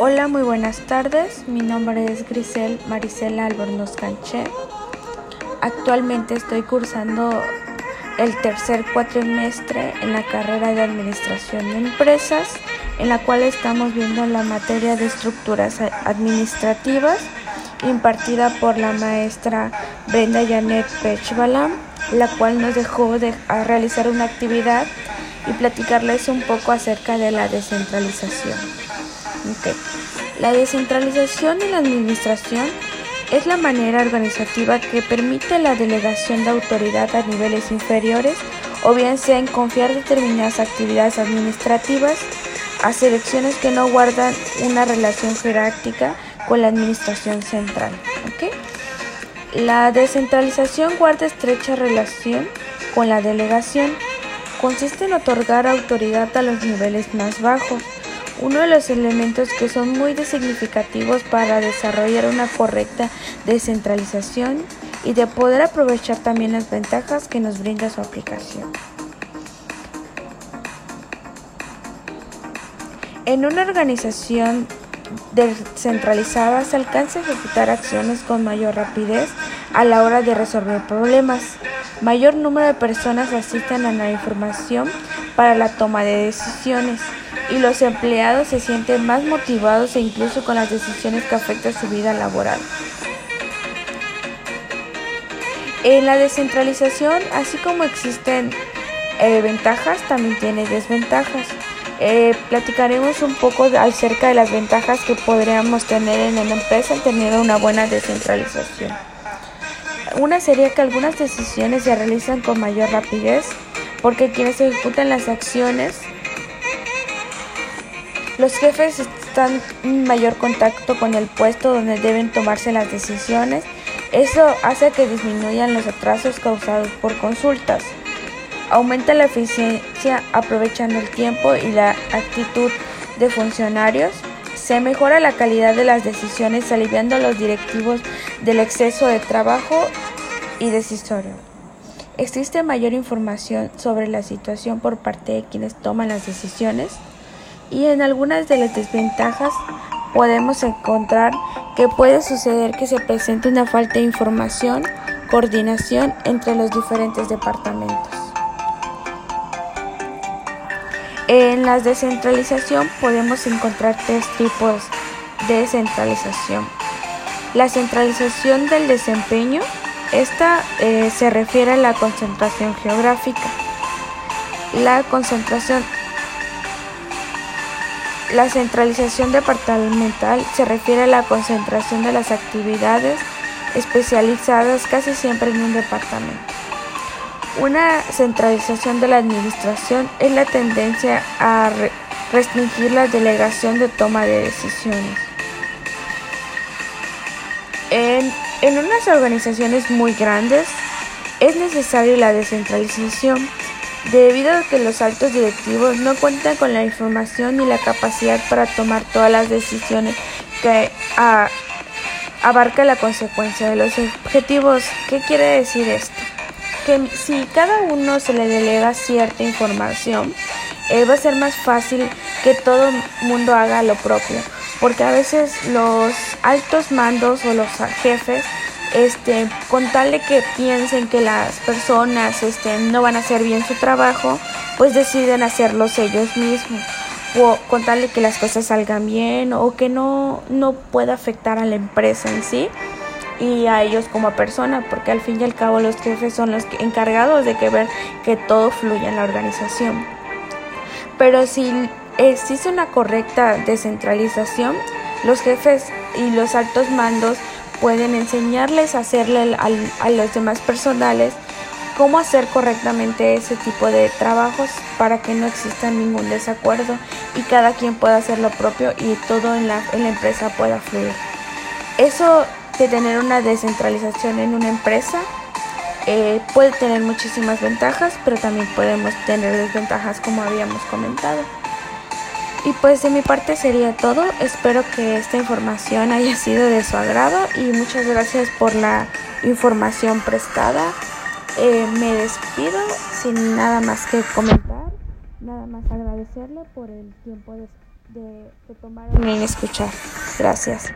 Hola, muy buenas tardes. Mi nombre es Grisel Maricela Albornoz Canché. Actualmente estoy cursando el tercer cuatrimestre en la carrera de Administración de Empresas, en la cual estamos viendo la materia de estructuras administrativas impartida por la maestra Brenda Janet Pechbalam, la cual nos dejó de realizar una actividad y platicarles un poco acerca de la descentralización. La descentralización en la administración es la manera organizativa que permite la delegación de autoridad a niveles inferiores o bien sea en confiar determinadas actividades administrativas a selecciones que no guardan una relación jerárquica con la administración central. La descentralización guarda estrecha relación con la delegación. Consiste en otorgar autoridad a los niveles más bajos uno de los elementos que son muy significativos para desarrollar una correcta descentralización y de poder aprovechar también las ventajas que nos brinda su aplicación. En una organización descentralizada se alcanza a ejecutar acciones con mayor rapidez a la hora de resolver problemas. Mayor número de personas asisten a la información para la toma de decisiones y los empleados se sienten más motivados e incluso con las decisiones que afectan su vida laboral. En la descentralización, así como existen eh, ventajas, también tiene desventajas. Eh, platicaremos un poco acerca de las ventajas que podríamos tener en una empresa al tener una buena descentralización. Una sería que algunas decisiones se realizan con mayor rapidez porque quienes ejecutan las acciones los jefes están en mayor contacto con el puesto donde deben tomarse las decisiones. Eso hace que disminuyan los atrasos causados por consultas. Aumenta la eficiencia aprovechando el tiempo y la actitud de funcionarios. Se mejora la calidad de las decisiones aliviando a los directivos del exceso de trabajo y decisorio. Existe mayor información sobre la situación por parte de quienes toman las decisiones y en algunas de las desventajas podemos encontrar que puede suceder que se presente una falta de información, coordinación entre los diferentes departamentos. En la descentralización podemos encontrar tres tipos de centralización. La centralización del desempeño, esta eh, se refiere a la concentración geográfica. La concentración la centralización departamental se refiere a la concentración de las actividades especializadas casi siempre en un departamento. Una centralización de la administración es la tendencia a restringir la delegación de toma de decisiones. En, en unas organizaciones muy grandes es necesaria la descentralización debido a que los altos directivos no cuentan con la información ni la capacidad para tomar todas las decisiones que ah, abarca la consecuencia de los objetivos. ¿Qué quiere decir esto? Que si cada uno se le delega cierta información, eh, va a ser más fácil que todo mundo haga lo propio, porque a veces los altos mandos o los jefes este, con tal de que piensen que las personas este, no van a hacer bien su trabajo, pues deciden hacerlos ellos mismos. O con tal de que las cosas salgan bien o que no, no pueda afectar a la empresa en sí y a ellos como persona, porque al fin y al cabo los jefes son los encargados de que ver que todo fluya en la organización. Pero si existe una correcta descentralización, los jefes y los altos mandos pueden enseñarles a hacerle a los demás personales cómo hacer correctamente ese tipo de trabajos para que no exista ningún desacuerdo y cada quien pueda hacer lo propio y todo en la, en la empresa pueda fluir. Eso de tener una descentralización en una empresa eh, puede tener muchísimas ventajas, pero también podemos tener desventajas como habíamos comentado. Y pues de mi parte sería todo. Espero que esta información haya sido de su agrado y muchas gracias por la información prestada. Eh, me despido sin nada más que comentar. Nada más agradecerle por el tiempo de de, de tomar en escuchar. Gracias.